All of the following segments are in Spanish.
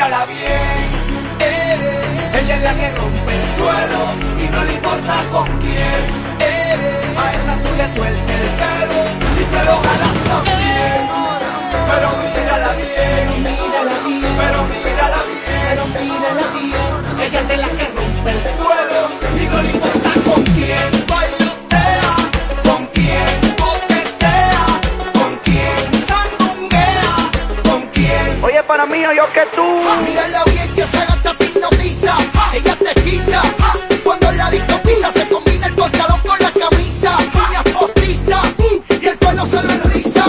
mírala bien. Eh, ella es la que rompe el suelo y no le importa con quién. Eh, a esa tú le sueltes el pelo y se lo jalas también. Pero mírala bien, mírala bien, pero mírala bien, pero mírala bien. Ella es la que rompe el suelo. para mí yo que tú. Mírala bien que esa gata te hipnotiza, ella te hechiza. Cuando la disco pisa se combina el pantalón con la camisa, uñas postiza y el pelo se lo enriza.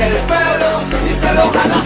el pueblo y se lo jala.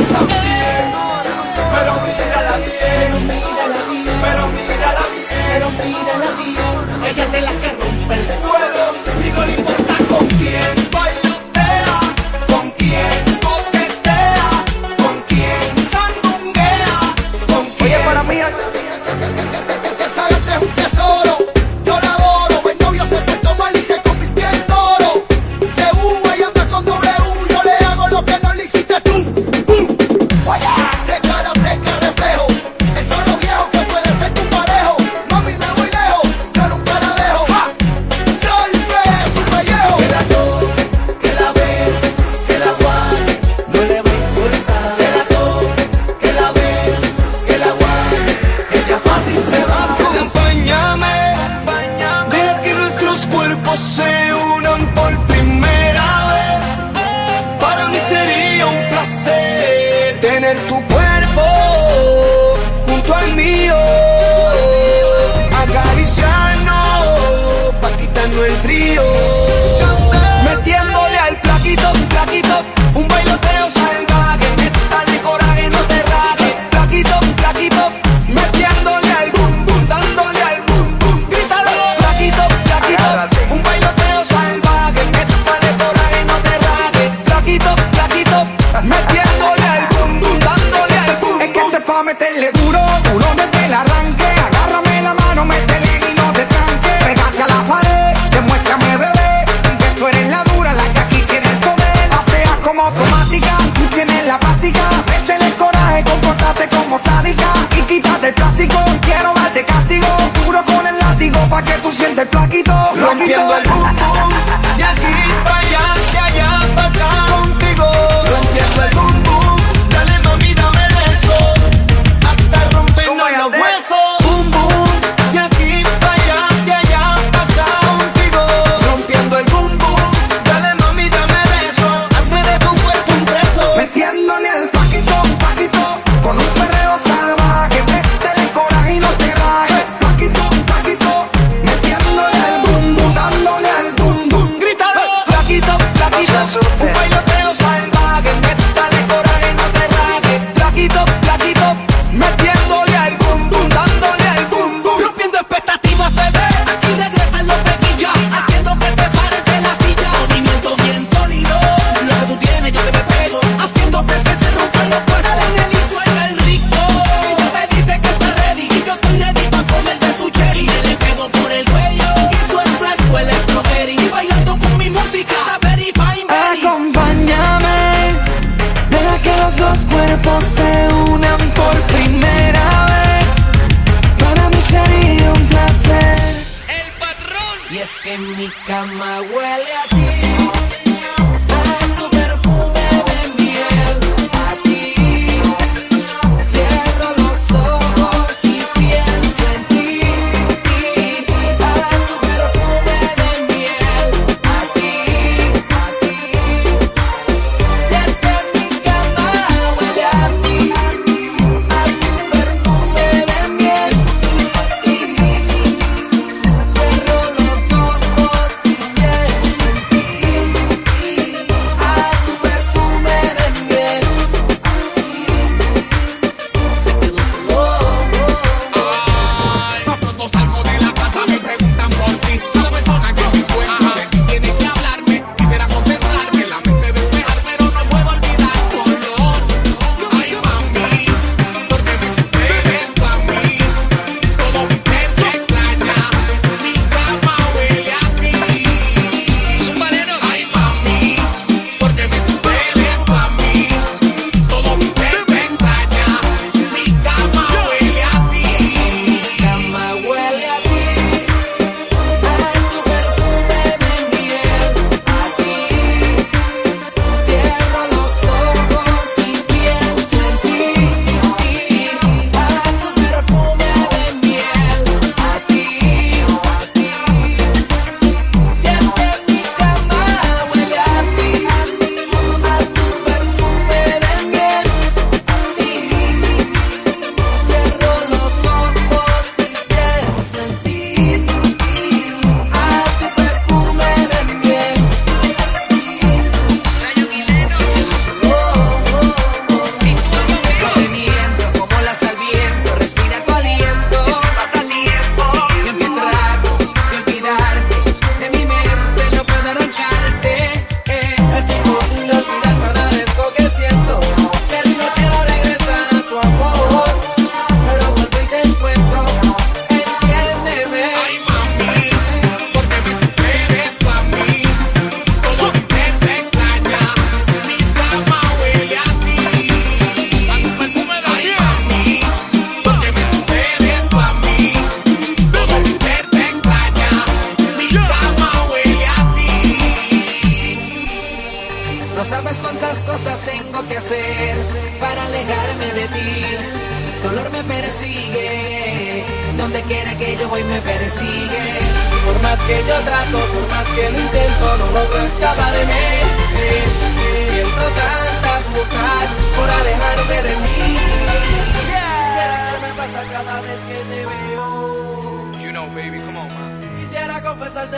se unan por primera vez. Para mí sería un placer tener tu cuerpo junto al mío. Acariciarnos pa' quitarnos el trío. rompiendo el boom boom aquí para allá. come on.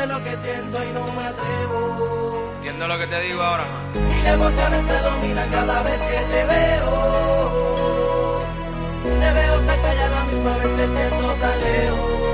lo que siento y no me atrevo. Entiendo lo que te digo ahora, man. Y las emociones me dominan cada vez que te veo. Te veo cerca y a la misma vez te siento tan lejos.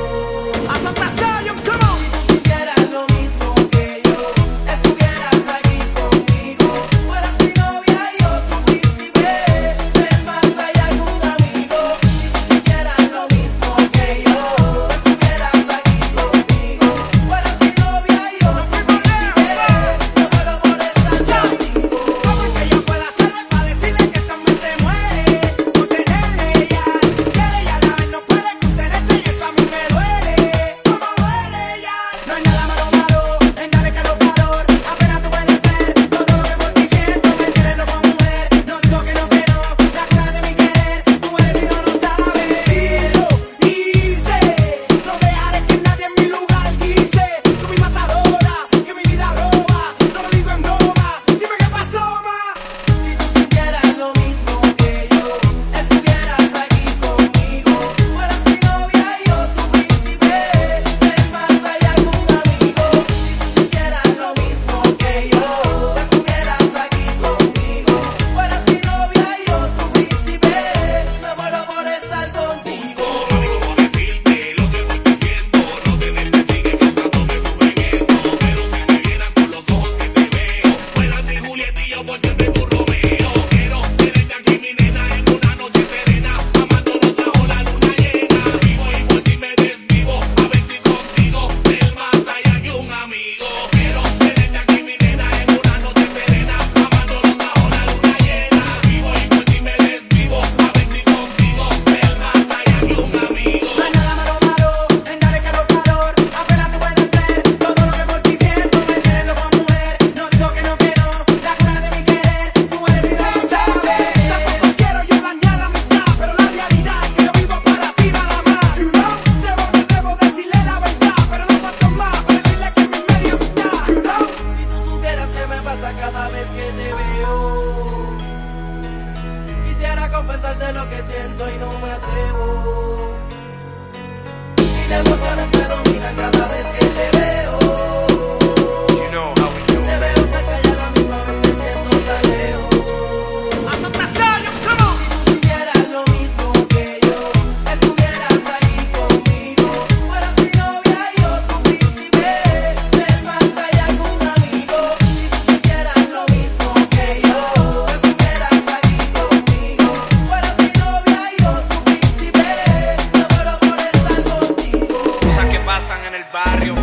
barrio.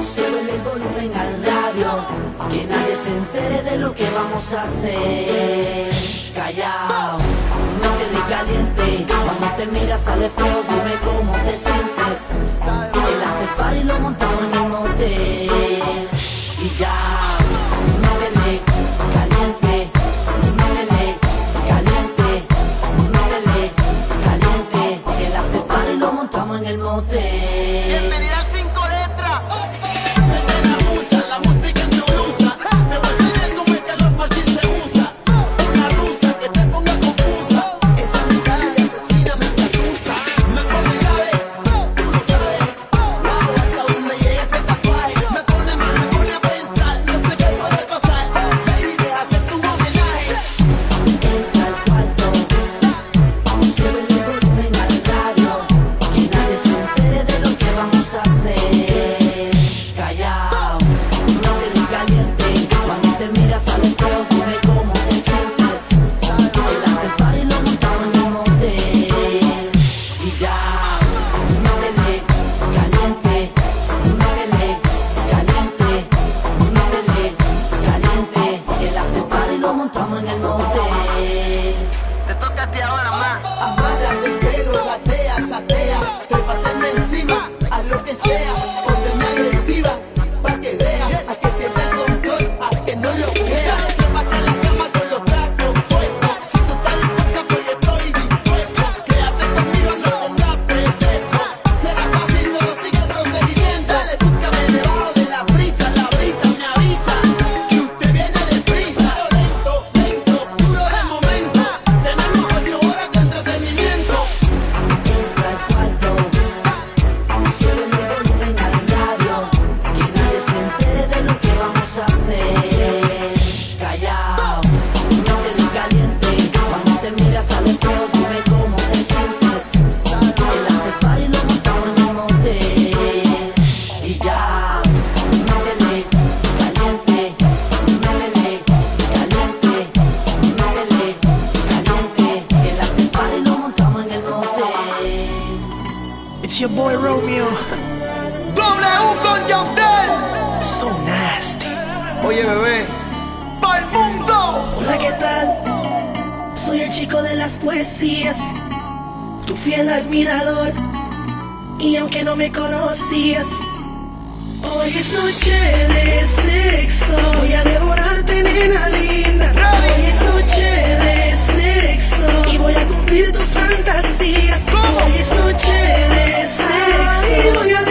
Súbele el volumen al radio, que nadie se entere de lo que vamos a hacer. Callao, no te di caliente. Cuando te miras al espejo, dime cómo te sientes. El after party lo montamos en un hotel. Y ya. conocías, tu fiel admirador. Y aunque no me conocías, hoy es noche de sexo. Voy a devorarte, nena linda. Hoy es noche de sexo. Y voy a cumplir tus fantasías. Hoy es noche de sexo. Y voy a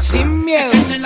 Sin miedo.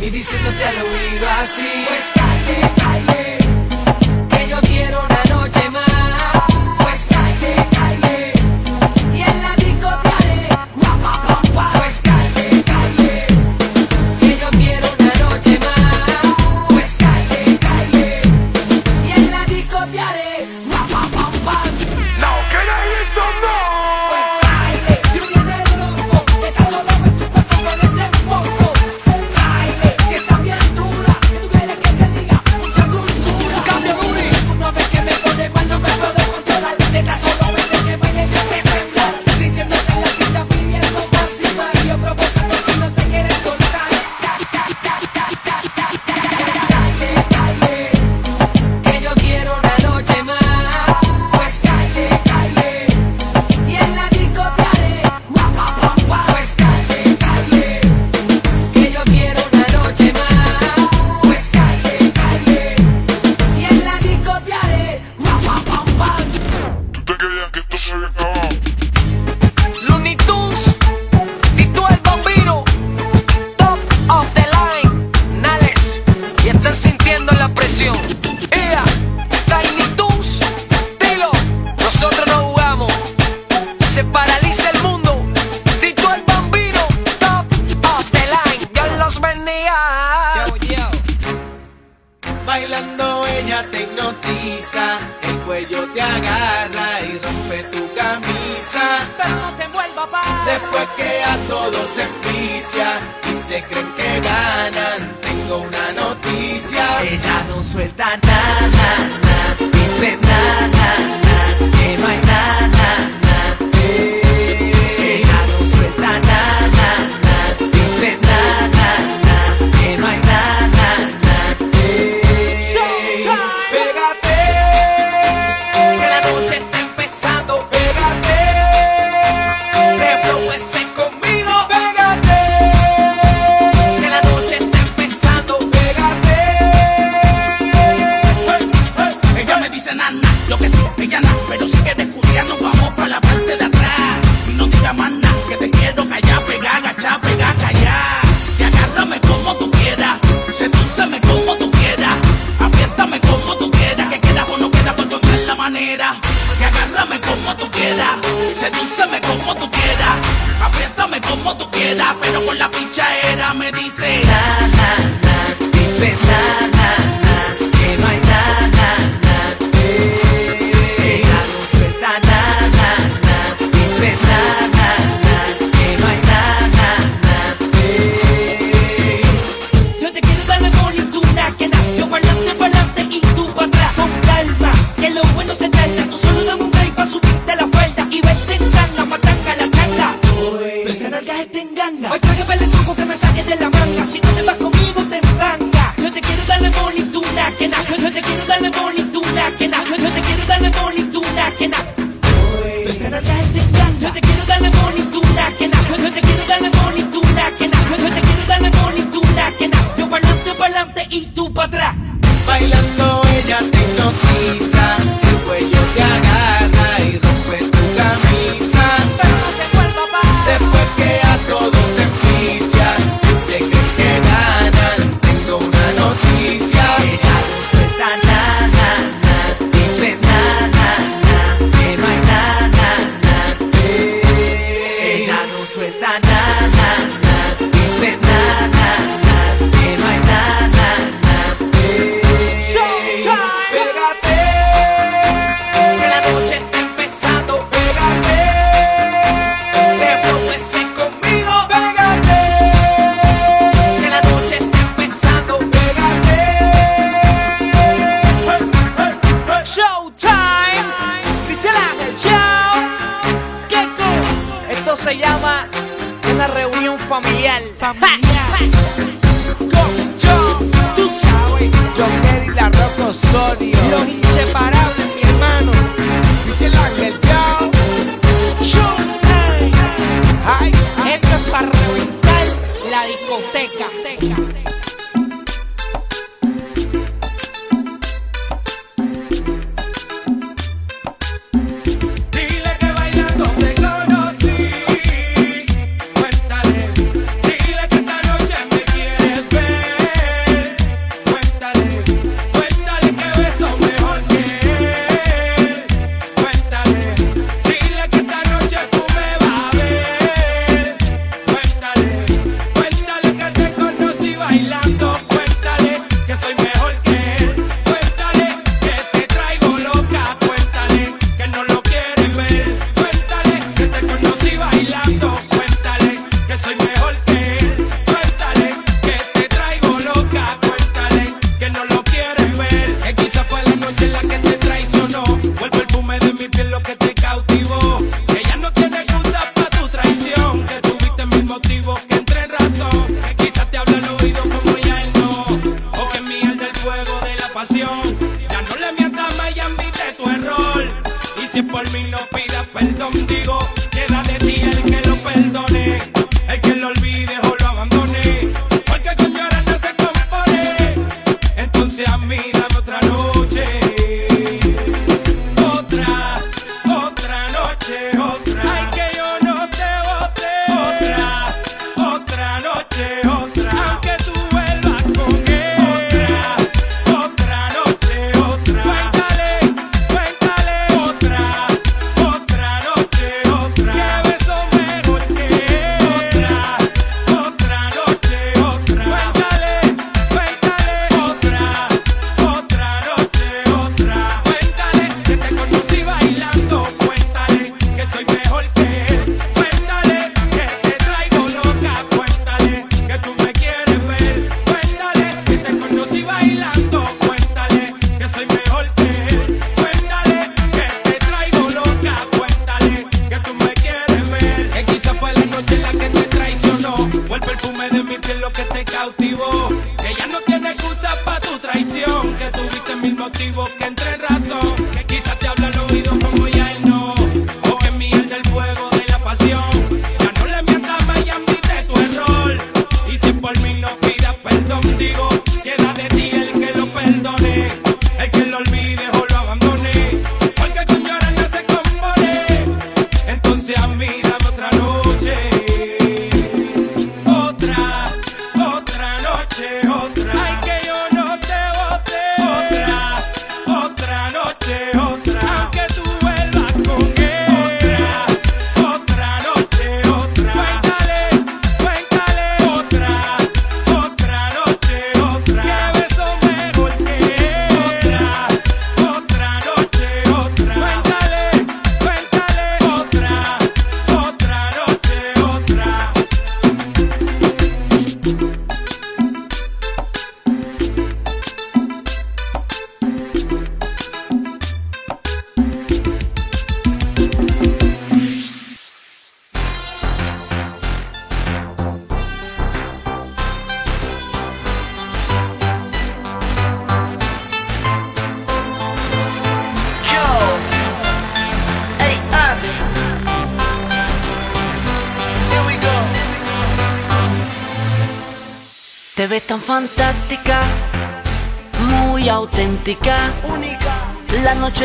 y diciéndote al oído así, pues dale, dale. cuello te agarra y rompe tu camisa. Pero no te vuelva pa. Después que a todos se envicia y se creen que ganan, tengo una noticia. Ella no suelta nada, na, dice nada, na, na, que no hay nada. como tú quieras, sedúceme como tú quieras, apriétame como tú quieras, pero con la pincha era me dice. Na, na. comes the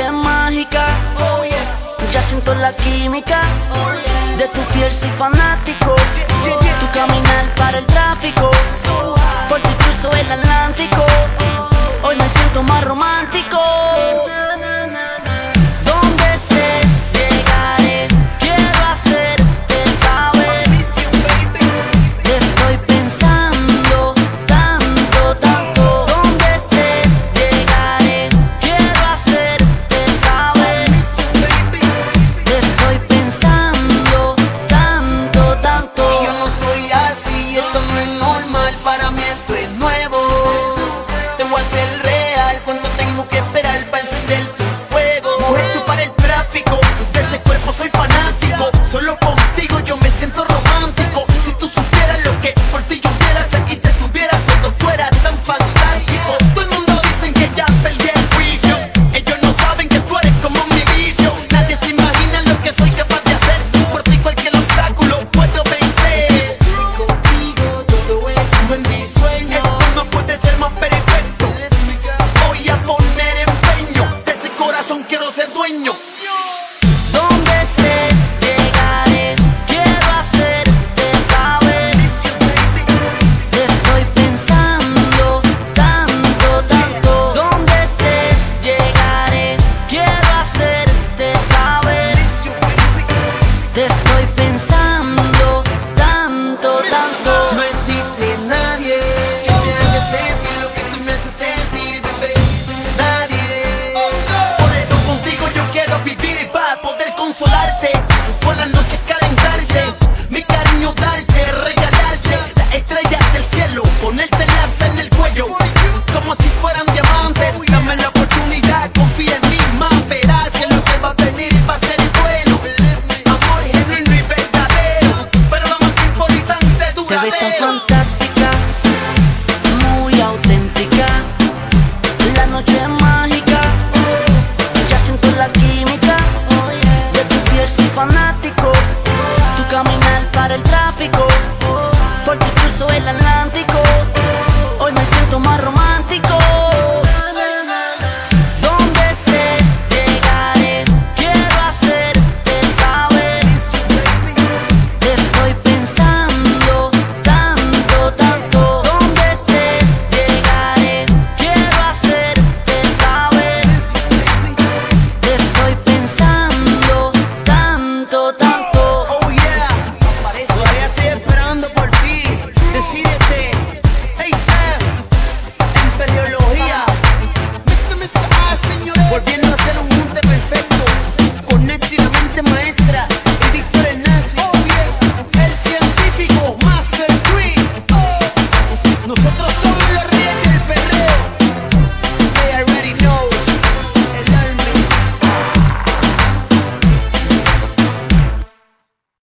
mágica. Oh. Ya siento la química de tu piel, soy fanático. Tu caminar para el tráfico, so por ti cruzo el Atlántico. Hoy me siento más romántico. 16 el tráfico. Porque cruzo el Atlántico